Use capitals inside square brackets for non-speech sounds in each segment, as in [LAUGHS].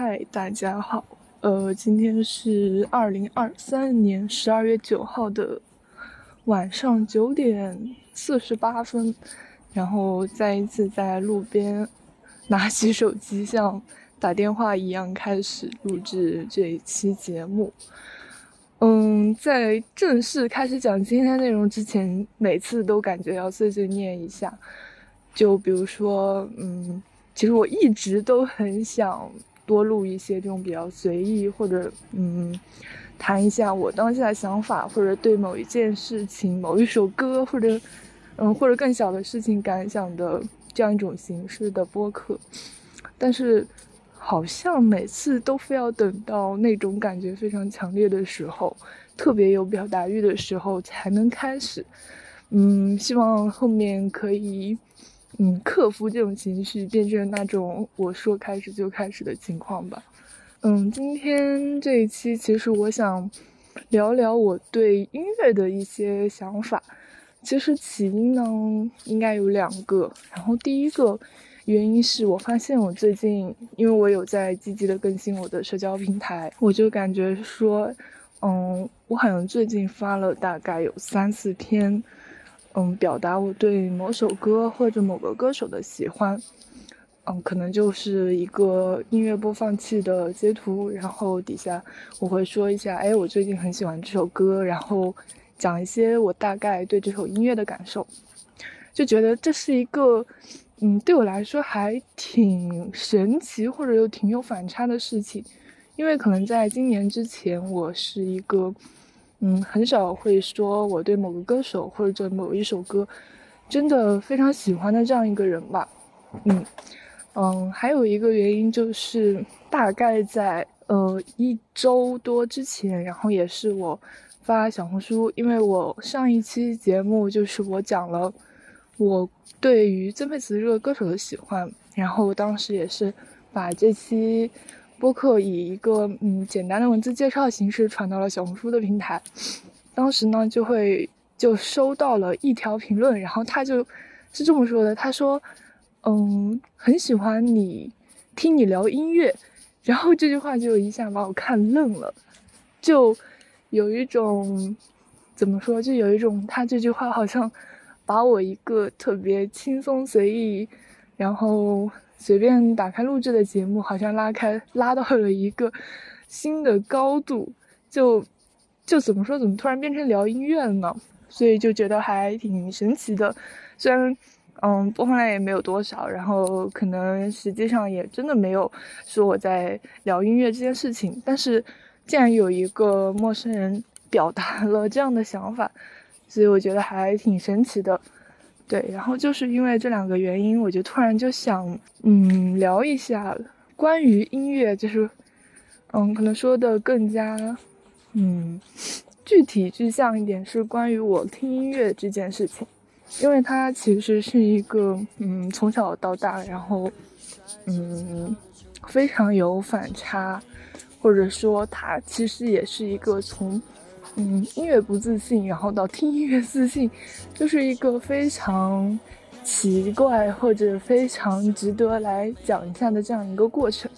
嗨，大家好。呃，今天是二零二三年十二月九号的晚上九点四十八分，然后再一次在路边拿起手机，像打电话一样开始录制这一期节目。嗯，在正式开始讲今天内容之前，每次都感觉要碎碎念一下。就比如说，嗯，其实我一直都很想。多录一些这种比较随意，或者嗯，谈一下我当下的想法，或者对某一件事情、某一首歌，或者嗯，或者更小的事情感想的这样一种形式的播客。但是好像每次都非要等到那种感觉非常强烈的时候，特别有表达欲的时候才能开始。嗯，希望后面可以。嗯，克服这种情绪，变成那种我说开始就开始的情况吧。嗯，今天这一期其实我想聊聊我对音乐的一些想法。其实起因呢，应该有两个。然后第一个原因是我发现我最近，因为我有在积极的更新我的社交平台，我就感觉说，嗯，我好像最近发了大概有三四篇。嗯，表达我对某首歌或者某个歌手的喜欢，嗯，可能就是一个音乐播放器的截图，然后底下我会说一下，哎，我最近很喜欢这首歌，然后讲一些我大概对这首音乐的感受，就觉得这是一个，嗯，对我来说还挺神奇或者又挺有反差的事情，因为可能在今年之前，我是一个。嗯，很少会说我对某个歌手或者某一首歌真的非常喜欢的这样一个人吧。嗯嗯，还有一个原因就是大概在呃一周多之前，然后也是我发小红书，因为我上一期节目就是我讲了我对于曾沛慈这个歌手的喜欢，然后当时也是把这期。播客以一个嗯简单的文字介绍形式传到了小红书的平台，当时呢就会就收到了一条评论，然后他就是这么说的，他说，嗯，很喜欢你听你聊音乐，然后这句话就一下把我看愣了，就有一种怎么说，就有一种他这句话好像把我一个特别轻松随意，然后。随便打开录制的节目，好像拉开拉到了一个新的高度，就就怎么说，怎么突然变成聊音乐了呢？所以就觉得还挺神奇的。虽然嗯播放量也没有多少，然后可能实际上也真的没有说我在聊音乐这件事情，但是既然有一个陌生人表达了这样的想法，所以我觉得还挺神奇的。对，然后就是因为这两个原因，我就突然就想，嗯，聊一下关于音乐，就是，嗯，可能说的更加，嗯，具体具象一点，是关于我听音乐这件事情，因为它其实是一个，嗯，从小到大，然后，嗯，非常有反差，或者说它其实也是一个从。嗯，音乐不自信，然后到听音乐自信，就是一个非常奇怪或者非常值得来讲一下的这样一个过程。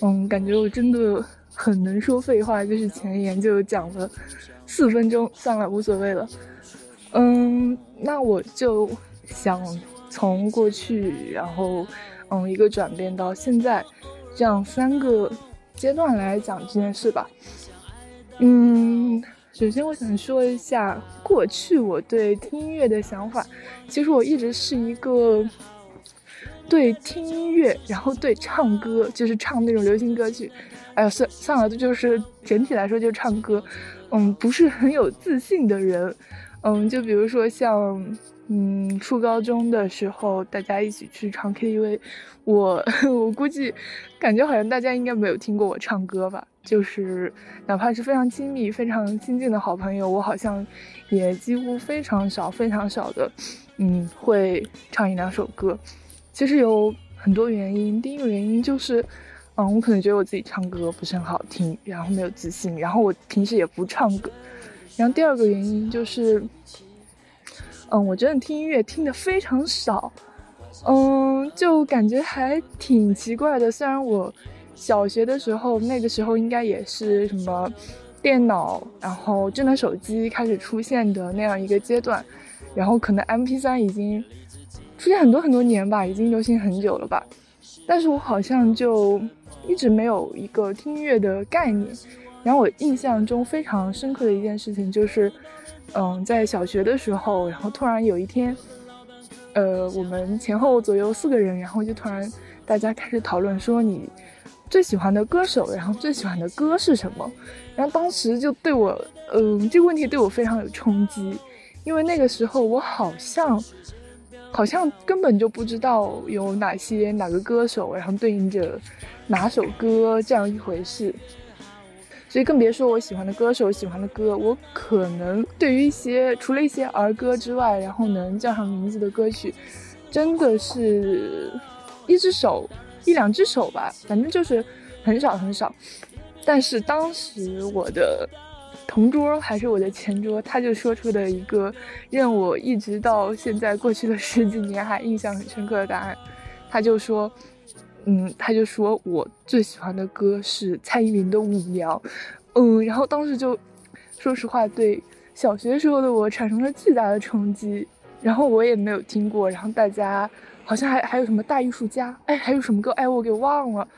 嗯，感觉我真的很能说废话，就是前言就讲了四分钟，算了，无所谓了。嗯，那我就想从过去，然后嗯一个转变到现在，这样三个阶段来讲这件事吧。嗯。首先，我想说一下过去我对听音乐的想法。其实我一直是一个对听音乐，然后对唱歌，就是唱那种流行歌曲，哎呀，算算了，就是整体来说就唱歌，嗯，不是很有自信的人。嗯，就比如说像，嗯，初高中的时候，大家一起去唱 KTV，我 [LAUGHS] 我估计，感觉好像大家应该没有听过我唱歌吧。就是哪怕是非常亲密、非常亲近的好朋友，我好像也几乎非常少、非常少的，嗯，会唱一两首歌。其实有很多原因，第一个原因就是，嗯，我可能觉得我自己唱歌不是很好听，然后没有自信，然后我平时也不唱歌。然后第二个原因就是，嗯，我真的听音乐听的非常少，嗯，就感觉还挺奇怪的。虽然我。小学的时候，那个时候应该也是什么电脑，然后智能手机开始出现的那样一个阶段，然后可能 MP3 已经出现很多很多年吧，已经流行很久了吧。但是我好像就一直没有一个听音乐的概念。然后我印象中非常深刻的一件事情就是，嗯，在小学的时候，然后突然有一天，呃，我们前后左右四个人，然后就突然大家开始讨论说你。最喜欢的歌手，然后最喜欢的歌是什么？然后当时就对我，嗯，这个问题对我非常有冲击，因为那个时候我好像，好像根本就不知道有哪些哪个歌手，然后对应着哪首歌这样一回事，所以更别说我喜欢的歌手、喜欢的歌，我可能对于一些除了一些儿歌之外，然后能叫上名字的歌曲，真的是一只手。一两只手吧，反正就是很少很少。但是当时我的同桌还是我的前桌，他就说出的一个让我一直到现在过去了十几年还印象很深刻的答案。他就说，嗯，他就说我最喜欢的歌是蔡依林的《舞娘》。嗯，然后当时就说实话，对小学时候的我产生了巨大的冲击。然后我也没有听过，然后大家。好像还还有什么大艺术家，哎，还有什么歌，哎，我给忘了。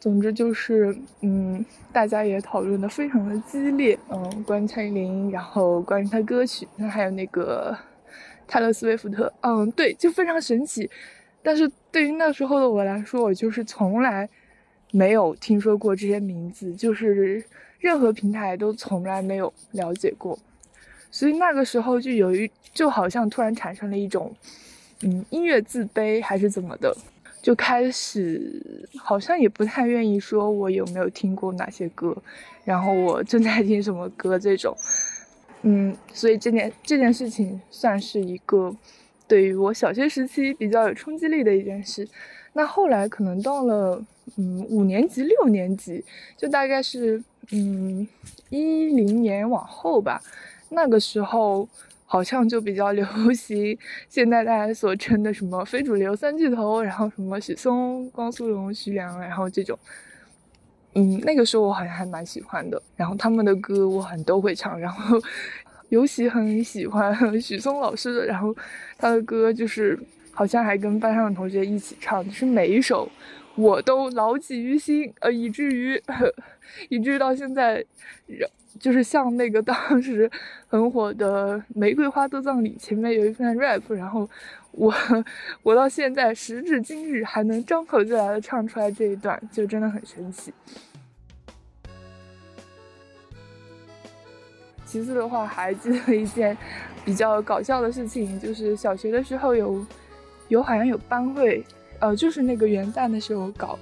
总之就是，嗯，大家也讨论的非常的激烈，嗯，关于蔡依林，然后关于她歌曲，还有那个泰勒·斯威夫特，嗯，对，就非常神奇。但是对于那时候的我来说，我就是从来没有听说过这些名字，就是任何平台都从来没有了解过，所以那个时候就有一，就好像突然产生了一种。嗯，音乐自卑还是怎么的，就开始好像也不太愿意说我有没有听过哪些歌，然后我正在听什么歌这种。嗯，所以这件这件事情算是一个对于我小学时期比较有冲击力的一件事。那后来可能到了嗯五年级六年级，就大概是嗯一零年往后吧，那个时候。好像就比较流行，现在大家所称的什么非主流三巨头，然后什么许嵩、汪苏泷、徐良，然后这种，嗯，那个时候我好像还蛮喜欢的，然后他们的歌我很都会唱，然后尤其很喜欢 [LAUGHS] 许嵩老师的，然后他的歌就是好像还跟班上的同学一起唱，就是每一首我都牢记于心，呃，以至于 [LAUGHS] 以至于到现在。就是像那个当时很火的《玫瑰花的葬礼》，前面有一段 rap，然后我 [LAUGHS] 我到现在时至今日还能张口就来的唱出来这一段，就真的很神奇。其次的话，还记得一件比较搞笑的事情，就是小学的时候有有好像有班会，呃，就是那个元旦的时候搞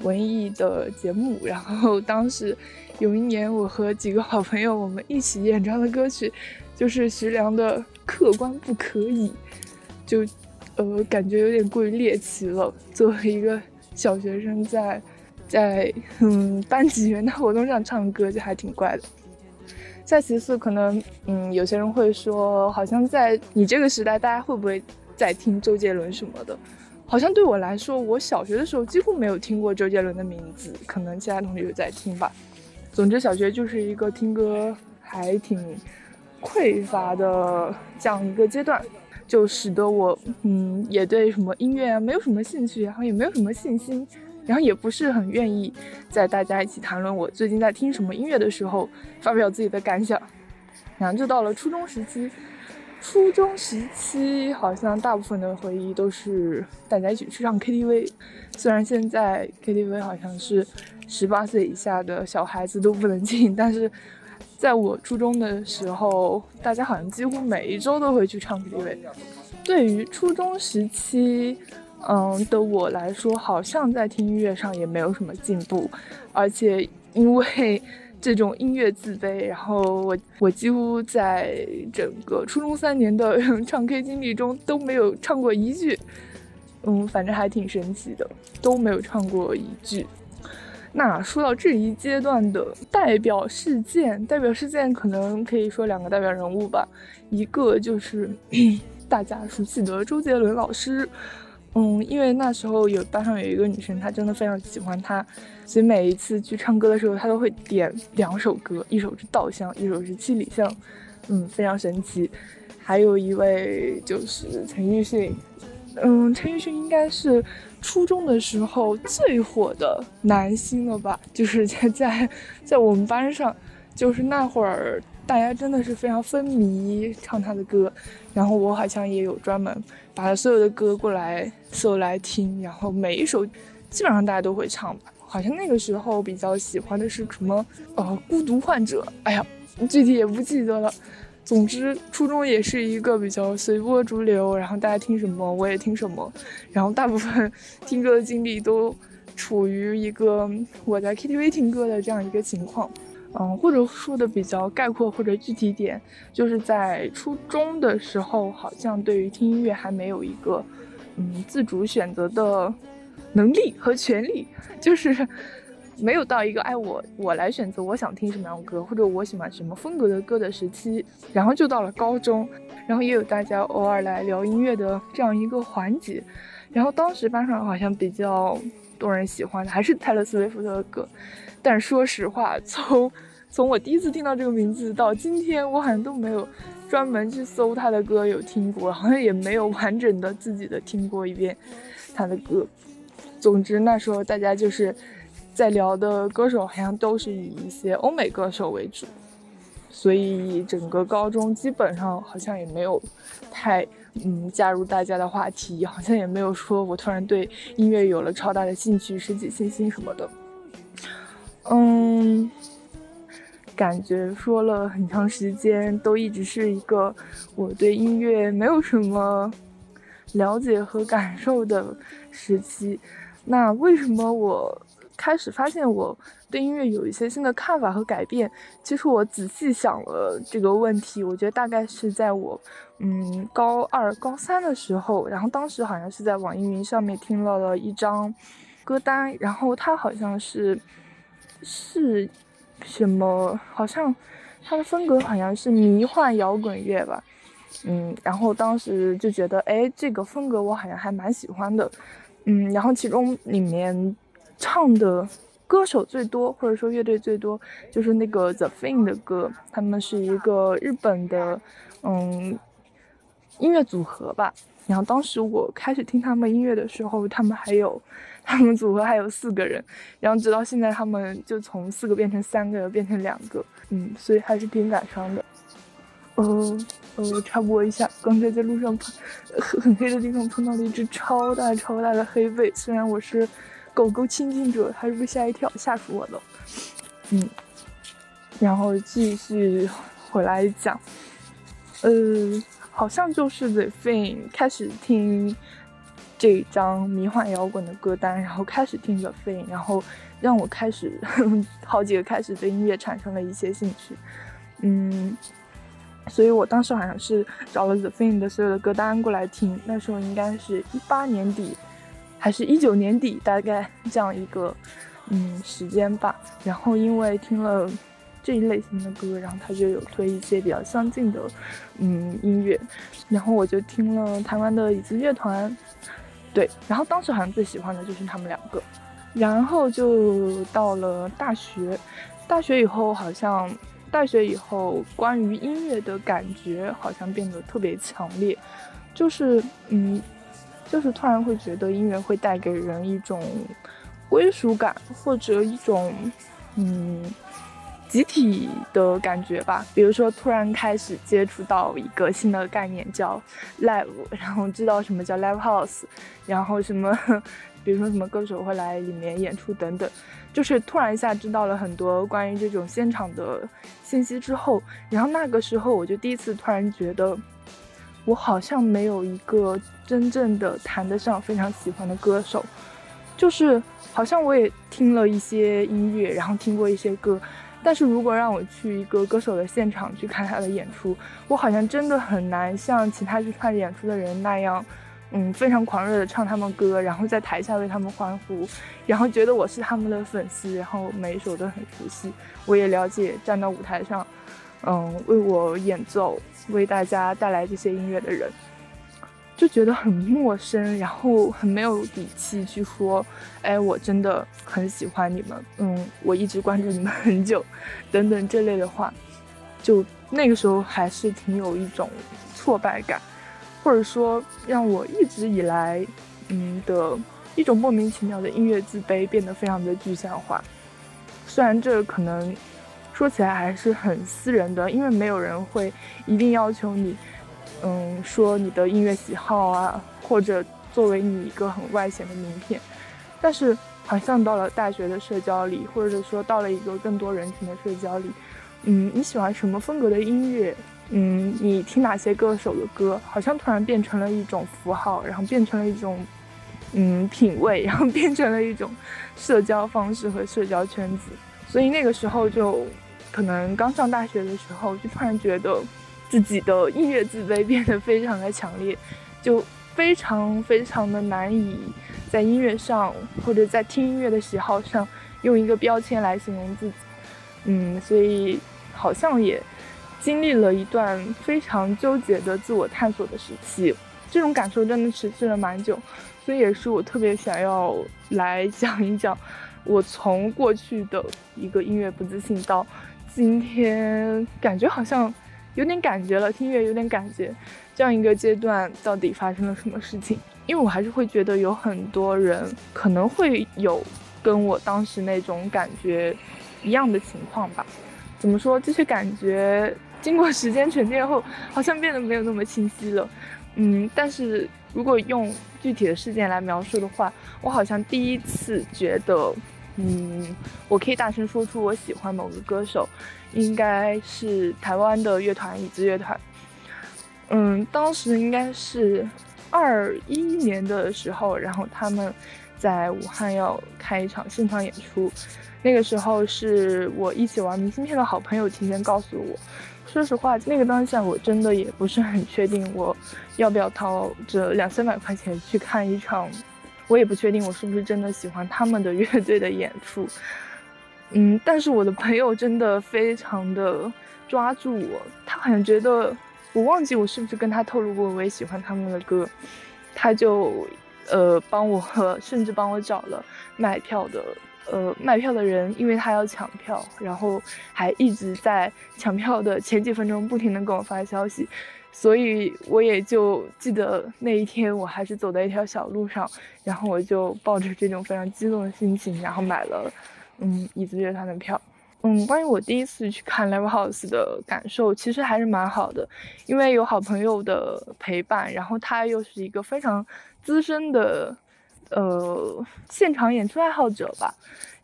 文艺的节目，然后当时。有一年，我和几个好朋友，我们一起演唱的歌曲，就是徐良的《客观不可以》，就，呃，感觉有点过于猎奇了。作为一个小学生，在，在嗯班级元旦活动上唱歌，就还挺怪的。再其次，可能嗯有些人会说，好像在你这个时代，大家会不会在听周杰伦什么的？好像对我来说，我小学的时候几乎没有听过周杰伦的名字，可能其他同学在听吧。总之，小学就是一个听歌还挺匮乏的这样一个阶段，就使得我嗯也对什么音乐啊没有什么兴趣，然后也没有什么信心，然后也不是很愿意在大家一起谈论我最近在听什么音乐的时候发表自己的感想。然后就到了初中时期，初中时期好像大部分的回忆都是大家一起去唱 KTV，虽然现在 KTV 好像是。十八岁以下的小孩子都不能进，但是在我初中的时候，大家好像几乎每一周都会去唱 KTV。对于初中时期，嗯的我来说，好像在听音乐上也没有什么进步，而且因为 [LAUGHS] 这种音乐自卑，然后我我几乎在整个初中三年的 [LAUGHS] 唱 K 经历中都没有唱过一句，嗯，反正还挺神奇的，都没有唱过一句。那说到这一阶段的代表事件，代表事件可能可以说两个代表人物吧，一个就是 [CLEARS THROAT] 大家熟悉的周杰伦老师，嗯，因为那时候有班上有一个女生，她真的非常喜欢他，所以每一次去唱歌的时候，她都会点两首歌，一首是《稻香》，一首是《七里香》，嗯，非常神奇。还有一位就是陈奕迅，嗯，陈奕迅应该是初中的时候最火的男星了吧？就是在在在我们班上，就是那会儿。大家真的是非常风靡唱他的歌，然后我好像也有专门把所有的歌过来搜来听，然后每一首基本上大家都会唱吧。好像那个时候比较喜欢的是什么呃孤独患者，哎呀具体也不记得了。总之初中也是一个比较随波逐流，然后大家听什么我也听什么，然后大部分 [LAUGHS] 听歌的经历都处于一个我在 KTV 听歌的这样一个情况。嗯，或者说的比较概括或者具体点，就是在初中的时候，好像对于听音乐还没有一个嗯自主选择的能力和权利，就是 [LAUGHS] 没有到一个哎我我来选择我想听什么样的歌或者我喜欢什么风格的歌的时期。然后就到了高中，然后也有大家偶尔来聊音乐的这样一个环节。然后当时班上好像比较多人喜欢的还是泰勒·斯威夫特的歌。但说实话，从从我第一次听到这个名字到今天，我好像都没有专门去搜他的歌有听过，好像也没有完整的自己的听过一遍他的歌。总之那时候大家就是在聊的歌手，好像都是以一些欧美歌手为主，所以整个高中基本上好像也没有太嗯加入大家的话题，好像也没有说我突然对音乐有了超大的兴趣、拾起信心什么的。嗯，感觉说了很长时间，都一直是一个我对音乐没有什么了解和感受的时期。那为什么我开始发现我对音乐有一些新的看法和改变？其实我仔细想了这个问题，我觉得大概是在我嗯高二、高三的时候，然后当时好像是在网易云上面听到了一张歌单，然后它好像是。是什么？好像它的风格好像是迷幻摇滚乐吧，嗯，然后当时就觉得，哎，这个风格我好像还蛮喜欢的，嗯，然后其中里面唱的歌手最多，或者说乐队最多，就是那个 The Fin 的歌，他们是一个日本的，嗯，音乐组合吧。然后当时我开始听他们音乐的时候，他们还有，[LAUGHS] 他们组合还有四个人，然后直到现在他们就从四个变成三个，变成两个，嗯，所以还是挺感伤的。呃呃，插播一下，刚才在路上碰，很黑的地方碰到了一只超大超大的黑背，虽然我是狗狗亲近者，还是被吓一跳，吓死我了。嗯，然后继续回来讲，呃。好像就是 The Thing 开始听这张迷幻摇滚的歌单，然后开始听 The Thing，然后让我开始 [LAUGHS] 好几个开始对音乐产生了一些兴趣。嗯，所以我当时好像是找了 The Thing 的所有的歌单过来听，那时候应该是一八年底还是一九年底，大概这样一个嗯时间吧。然后因为听了。这一类型的歌，然后他就有推一些比较相近的，嗯，音乐，然后我就听了台湾的椅子乐团，对，然后当时好像最喜欢的就是他们两个，然后就到了大学，大学以后好像，大学以后关于音乐的感觉好像变得特别强烈，就是，嗯，就是突然会觉得音乐会带给人一种归属感，或者一种，嗯。集体的感觉吧，比如说突然开始接触到一个新的概念叫 live，[LAUGHS] 然后知道什么叫 live house，然后什么，比如说什么歌手会来里面演出等等，就是突然一下知道了很多关于这种现场的信息之后，然后那个时候我就第一次突然觉得，我好像没有一个真正的谈得上非常喜欢的歌手，就是好像我也听了一些音乐，然后听过一些歌。但是如果让我去一个歌手的现场去看他的演出，我好像真的很难像其他去看演出的人那样，嗯，非常狂热的唱他们歌，然后在台下为他们欢呼，然后觉得我是他们的粉丝，然后每一首都很熟悉，我也了解站到舞台上，嗯，为我演奏，为大家带来这些音乐的人，就觉得很陌生，然后很没有底气去说，哎，我真的很喜欢你们，嗯，我一直关注你们很久，等等这类的话，就那个时候还是挺有一种挫败感，或者说让我一直以来，嗯的一种莫名其妙的音乐自卑变得非常的具象化。虽然这可能说起来还是很私人的，因为没有人会一定要求你。嗯，说你的音乐喜好啊，或者作为你一个很外显的名片，但是好像到了大学的社交里，或者说到了一个更多人群的社交里，嗯，你喜欢什么风格的音乐？嗯，你听哪些歌手的歌？好像突然变成了一种符号，然后变成了一种嗯品味，然后变成了一种社交方式和社交圈子。所以那个时候就可能刚上大学的时候，就突然觉得。自己的音乐自卑变得非常的强烈，[LAUGHS] 就非常非常的难以在音乐上或者在听音乐的喜好上用一个标签来形容自己。嗯，所以好像也经历了一段非常纠结的自我探索的时期，这种感受真的持续了蛮久，所以也是我特别想要来讲一讲，我从过去的一个音乐不自信到今天，感觉好像。有点感觉了，听音乐有点感觉，这样一个阶段到底发生了什么事情？因为我还是会觉得有很多人可能会有跟我当时那种感觉一样的情况吧。怎么说？这些感觉经过时间沉淀后，好像变得没有那么清晰了。嗯，但是如果用具体的事件来描述的话，我好像第一次觉得。嗯，我可以大声说出我喜欢某个歌手，应该是台湾的乐团椅子乐团。嗯，当时应该是二一年的时候，然后他们在武汉要开一场现场演出，那个时候是我一起玩明信片的好朋友提前告诉我。说实话，那个当下我真的也不是很确定我要不要掏这两三百块钱去看一场。我也不确定我是不是真的喜欢他们的乐队的演出，嗯，但是我的朋友真的非常的抓住我，他好像觉得我忘记我是不是跟他透露过我也喜欢他们的歌，他就呃帮我甚至帮我找了卖票的呃卖票的人，因为他要抢票，然后还一直在抢票的前几分钟不停的给我发消息。所以我也就记得那一天，我还是走在一条小路上，然后我就抱着这种非常激动的心情，然后买了，嗯，椅子乐团的票。嗯，关于我第一次去看 Live House 的感受，其实还是蛮好的，因为有好朋友的陪伴，然后他又是一个非常资深的，呃，现场演出爱好者吧。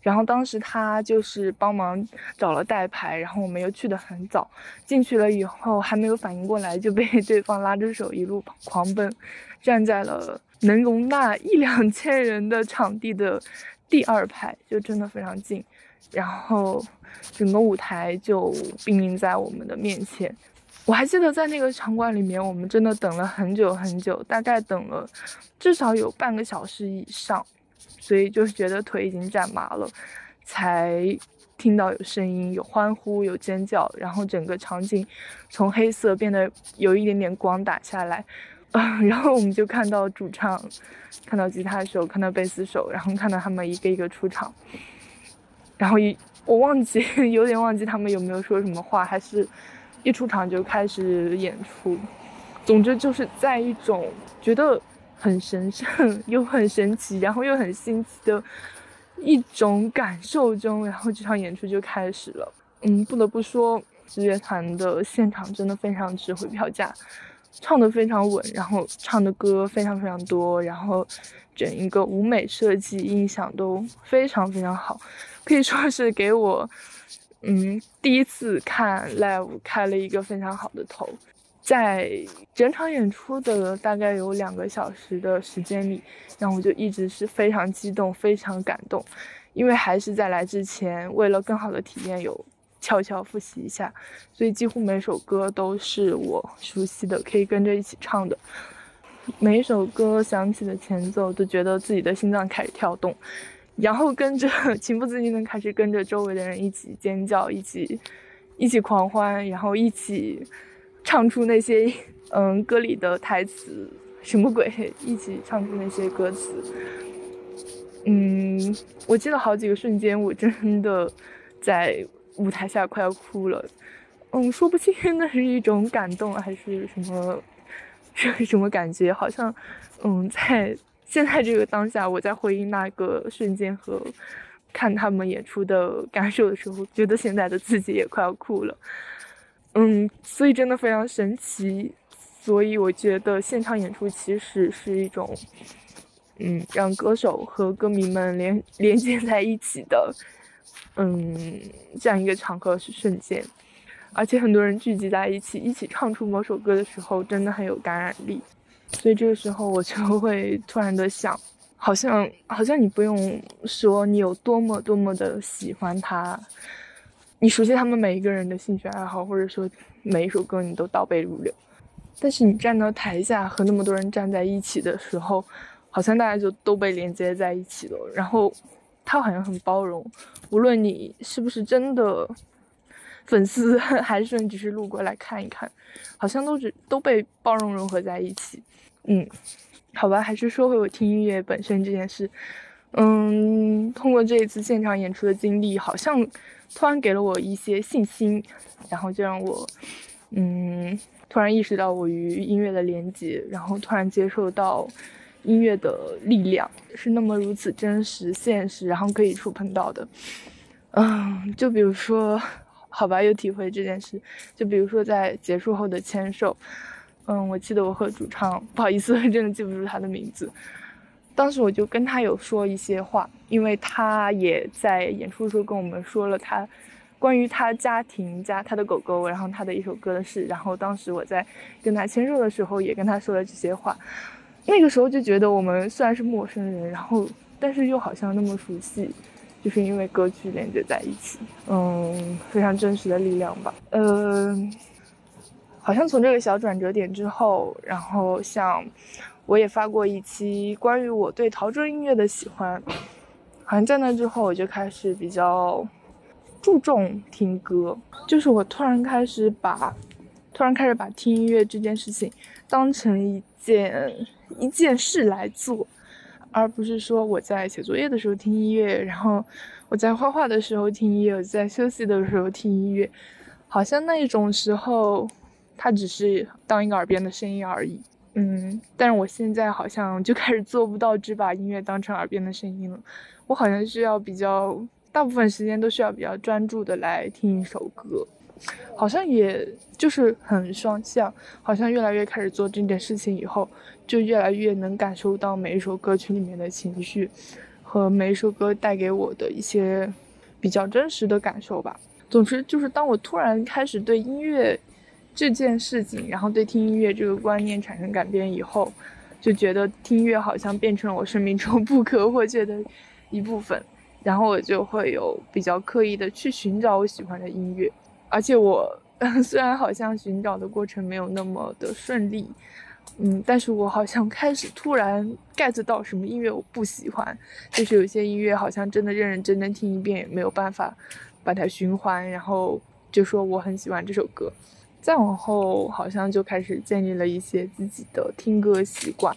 然后当时他就是帮忙找了代排，然后我们又去的很早，进去了以后还没有反应过来，就被 [LAUGHS] 对方拉着手一路狂奔，站在了能容纳一两千人的场地的第二排，就真的非常近。然后整个舞台就濒临在我们的面前，我还记得在那个场馆里面，我们真的等了很久很久，大概等了至少有半个小时以上。所以就是觉得腿已经站麻了，才听到有声音、有欢呼、有尖叫，然后整个场景从黑色变得有一点点光打下来，嗯，[LAUGHS] 然后我们就看到主唱、看到吉他手、看到贝斯手，然后看到他们一个一个出场，然后一我忘记 [LAUGHS] 有点忘记他们有没有说什么话，还是一出场就开始演出，总之就是在一种觉得。很神圣又很神奇，然后又很新奇的一种感受中，然后这场演出就开始了。嗯，不得不说，乐团的现场真的非常值回票价，唱得非常稳，然后唱的歌非常非常多，然后整一个舞美设计、音响都非常非常好，可以说是给我嗯第一次看 live 开了一个非常好的头。在整场演出的大概有两个小时的时间里，然后我就一直是非常激动、非常感动，因为还是在来之前，为了更好的体验，有悄悄复习一下，所以几乎每首歌都是我熟悉的，可以跟着一起唱的。每一首歌响起的前奏，都觉得自己的心脏开始跳动，然后跟着 [LAUGHS] 情不自禁的开始跟着周围的人一起尖叫，一起一起狂欢，然后一起。唱出那些 [LAUGHS] 嗯歌里的台词，什么鬼，一起唱出那些歌词。嗯，我记得好几个瞬间，我真的在舞台下快要哭了。嗯，说不清那是一种感动还是什么，是 [LAUGHS] 什么感觉？好像，嗯，在现在这个当下，我在回忆那个瞬间和看他们演出的感受的时候，觉得现在的自己也快要哭了。嗯，所以真的非常神奇。所以我觉得现场演出其实是一种。嗯，让歌手和歌迷们连连接在一起的，嗯，这样一个场合是瞬间，而且很多人聚集在一起，一起唱出某首歌的时候，真的很有感染力。所以这个时候我就 [LAUGHS] 会突然的想，好像好像你不用说你有多么多么的喜欢他，你熟悉他们每一个人的兴趣爱好，或者说每一首歌你都倒背如流，但是你站到台下和那么多人站在一起的时候。好像大家就都被连接在一起了，然后他好像很包容，无论你是不是真的粉丝，[LAUGHS] 还是你只是路过来看一看，好像都只都被包容融合在一起。嗯，好吧，还是说回我听音乐本身这件事。嗯，通过这一次现场演出的经历，好像突然给了我一些信心，然后就让我嗯突然意识到我与音乐的连接，然后突然接受到。音乐的力量是那么如此真实、现实，然后可以触碰到的。嗯，就比如说，好吧，有体会这件事。就比如说在结束后的签售，嗯，我记得我和主唱，不好意思，真的记不住他的名字。当时我就跟他有说一些话，因为他也在演出的时候跟我们说了他关于他家庭加他的狗狗，然后他的一首歌的事。然后当时我在跟他签售的时候，也跟他说了这些话。那个时候就觉得我们虽然是陌生人，然后但是又好像那么熟悉，就是因为歌曲连接在一起，嗯，非常真实的力量吧。嗯，好像从这个小转折点之后，然后像我也发过一期关于我对陶喆音乐的喜欢，好像在那之后我就开始比较注重听歌，就是我突然开始把突然开始把听音乐这件事情当成一件。一件事来做，而不是说我在写作业的时候听音乐，然后我在画画的时候听音乐，我在休息的时候听音乐，好像那一种时候，它只是当一个耳边的声音而已。嗯，但是我现在好像就开始做不到只把音乐当成耳边的声音了，我好像需要比较大部分时间都需要比较专注的来听一首歌。好像也就是很双向，好像越来越开始做这件事情以后，就越来越能感受到每一首歌曲里面的情绪，和每一首歌带给我的一些比较真实的感受吧。总之，就是当我突然开始对音乐这件事情，然后对听音乐这个观念产生改变以后，就觉得听音乐好像变成了我生命中不可或缺的一部分，然后我就会有比较刻意的去寻找我喜欢的音乐。而且我 [LAUGHS] 虽然好像寻找的过程没有那么的顺利，嗯，但是我好像开始突然 get 到什么音乐我不喜欢，就是有些音乐好像真的认认真真听一遍也没有办法把它循环，然后就说我很喜欢这首歌。再往后好像就开始建立了一些自己的听歌习惯。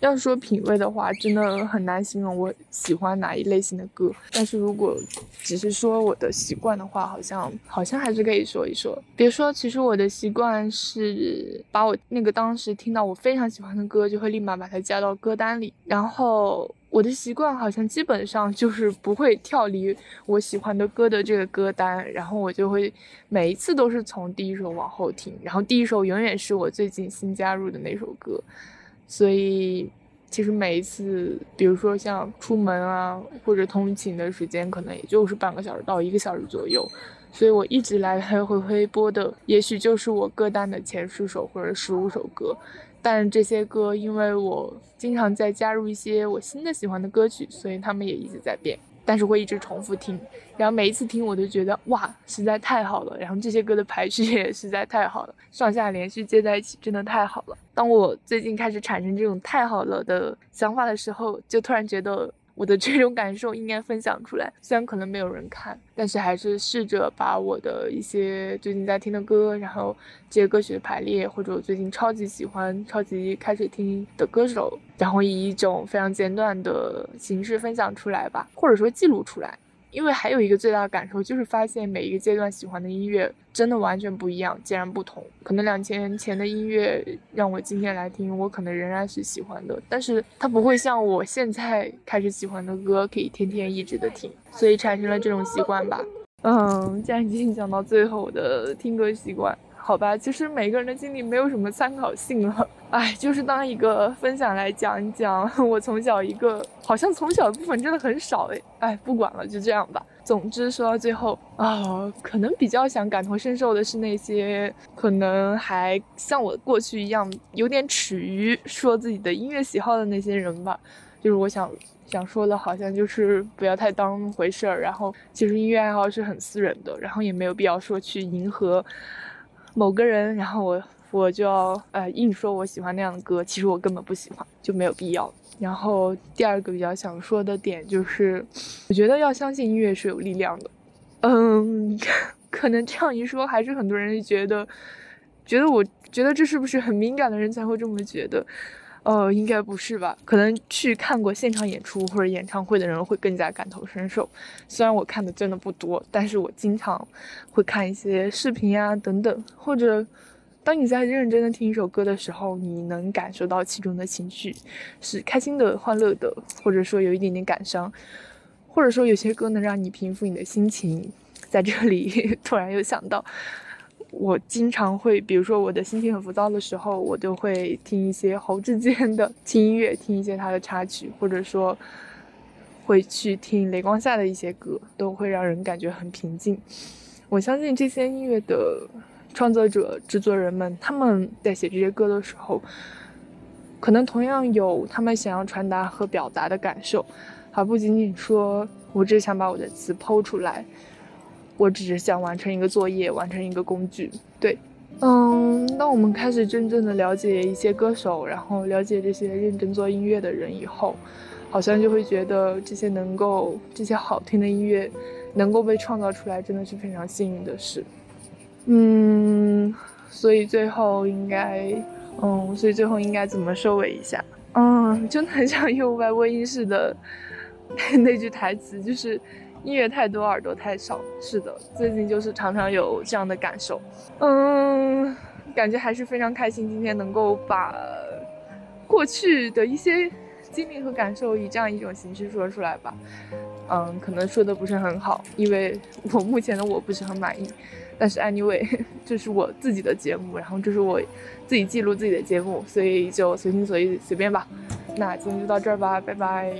要说品味的话，真的很难形容我喜欢哪一类型的歌。但是如果只是说我的习惯的话，好像好像还是可以说一说。别说，其实我的习惯是把我那个当时听到我非常喜欢的歌，就会立马把它加到歌单里。然后我的习惯好像基本上就是不会跳离我喜欢的歌的这个歌单，然后我就会每一次都是从第一首往后听，然后第一首永远是我最近新加入的那首歌。所以，其实每一次，比如说像出门啊，或者通勤的时间，可能也就是半个小时到一个小时左右。所以我一直来来回回播的，也许就是我歌单的前十首或者十五首歌。但这些歌，因为我经常在加入一些我新的喜欢的歌曲，所以他们也一直在变。但是会一直重复听，然后每一次听我都觉得哇，实在太好了。然后这些歌的排序也实在太好了，上下连续接在一起，真的太好了。当我最近开始产生这种太好了的想法的时候，就突然觉得我的这种感受应该分享出来。虽然可能没有人看，但是还是试着把我的一些最近在听的歌，然后这些歌曲的排列，或者我最近超级喜欢、超级开始听的歌手，然后以一种非常简短的形式分享出来吧，或者说记录出来。因为还有一个最大的感受，就是发现每一个阶段喜欢的音乐真的完全不一样，截然不同。可能两千年前的音乐让我今天来听，我可能仍然是喜欢的，但是它不会像我现在开始喜欢的歌，可以天天一直的听，所以产生了这种习惯吧。嗯，既然已经讲到最后的听歌习惯。好吧，其实每个人的经历没有什么参考性了，哎，就是当一个分享来讲一讲。[LAUGHS] 我从小一个，好像从小的部分真的很少哎，哎，不管了，就这样吧。总之说到最后啊，可能比较想感同身受的是那些可能还像我过去一样有点耻于说自己的音乐喜好的那些人吧。就是我想想说的，好像就是不要太当回事儿。然后其实音乐爱好是很私人的，然后也没有必要说去迎合。某个人，然后我我就要呃硬说我喜欢那样的歌，其实我根本不喜欢，就没有必要。然后第二个比较想说的点就是，我觉得要相信音乐是有力量的。嗯，[LAUGHS] 可能这样一说，还是很多人觉得，觉得我觉得这是不是很敏感的人才会这么觉得？呃，应该不是吧？可能去看过现场演出或者演唱会的人会更加感同身受。虽然我看的真的不多，但是我经常会看一些视频呀等等。或者，当你在认真的听一首歌的时候，你能感受到其中的情绪，是开心的、欢乐的，或者说有一点点感伤，或者说有些歌能让你平复你的心情。在这里，[LAUGHS] 突然又想到。我经常会，比如说我的心情很浮躁的时候，我就会听一些侯志坚的 [LAUGHS] 轻音乐，听一些他的插曲，或者说会去听雷光下的一些歌，都会让人感觉很平静。我相信这些音乐的创作者、制作人们，他们在写这些歌的时候，可能同样有他们想要传达和表达的感受，而不仅仅说我只想把我的词抛出来。我只是想完成一个作业，完成一个工具。对，嗯，当我们开始真正的了解一些歌手，然后了解这些认真做音乐的人以后，好像就会觉得这些能够这些好听的音乐能够被创造出来，真的是非常幸运的事。嗯，所以最后应该，嗯，所以最后应该怎么收尾一下？嗯，真的很想用外播音室的 [LAUGHS] 那句台词，就是。音乐太多，耳朵太少。是的，最近就是常常有这样的感受。嗯，感觉还是非常开心，今天能够把过去的一些经历和感受以这样一种形式说出来吧。嗯，可能说的不是很好，因为我目前的我不是很满意。但是 anyway，[LAUGHS] 这是我自己的节目，然后这是我自己记录自己的节目，所以就随心所欲，随便吧。那今天就到这儿吧，拜拜。